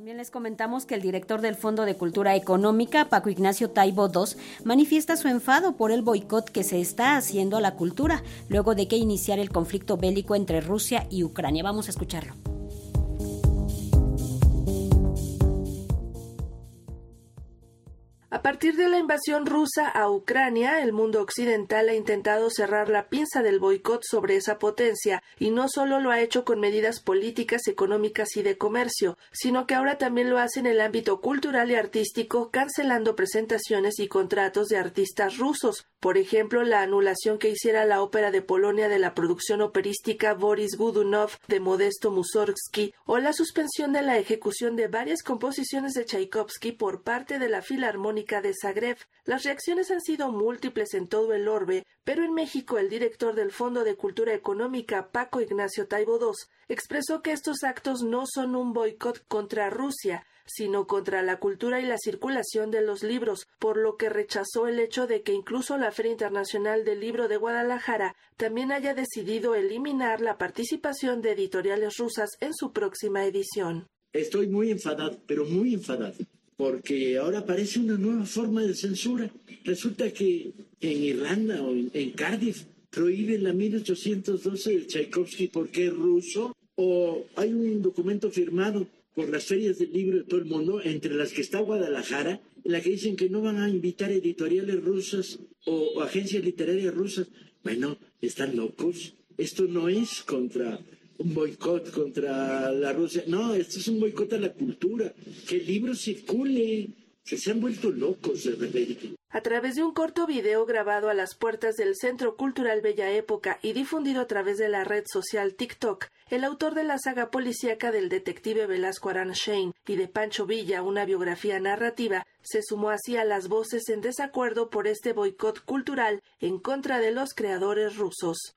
También les comentamos que el director del Fondo de Cultura Económica, Paco Ignacio Taibo II, manifiesta su enfado por el boicot que se está haciendo a la cultura luego de que iniciara el conflicto bélico entre Rusia y Ucrania. Vamos a escucharlo. A partir de la invasión rusa a Ucrania, el mundo occidental ha intentado cerrar la pinza del boicot sobre esa potencia, y no solo lo ha hecho con medidas políticas, económicas y de comercio, sino que ahora también lo hace en el ámbito cultural y artístico, cancelando presentaciones y contratos de artistas rusos. Por ejemplo, la anulación que hiciera la ópera de Polonia de la producción operística Boris Godunov de Modesto Mussorgsky, o la suspensión de la ejecución de varias composiciones de Tchaikovsky por parte de la Filarmónica de Zagreb. Las reacciones han sido múltiples en todo el orbe, pero en México el director del Fondo de Cultura Económica, Paco Ignacio Taibo II, expresó que estos actos no son un boicot contra Rusia, sino contra la cultura y la circulación de los libros, por lo que rechazó el hecho de que incluso la Feria Internacional del Libro de Guadalajara también haya decidido eliminar la participación de editoriales rusas en su próxima edición. Estoy muy enfadado, pero muy enfadado porque ahora aparece una nueva forma de censura. Resulta que en Irlanda o en Cardiff prohíben la 1812 del Tchaikovsky porque es ruso, o hay un documento firmado por las ferias del libro de todo el mundo, entre las que está Guadalajara, en la que dicen que no van a invitar editoriales rusas o, o agencias literarias rusas. Bueno, están locos. Esto no es contra un boicot contra la Rusia. No, esto es un boicot a la cultura. Se han vuelto locos. A través de un corto video grabado a las puertas del Centro Cultural Bella Época y difundido a través de la red social TikTok, el autor de la saga policíaca del detective Velasco Aran Shane y de Pancho Villa, una biografía narrativa, se sumó así a las voces en desacuerdo por este boicot cultural en contra de los creadores rusos.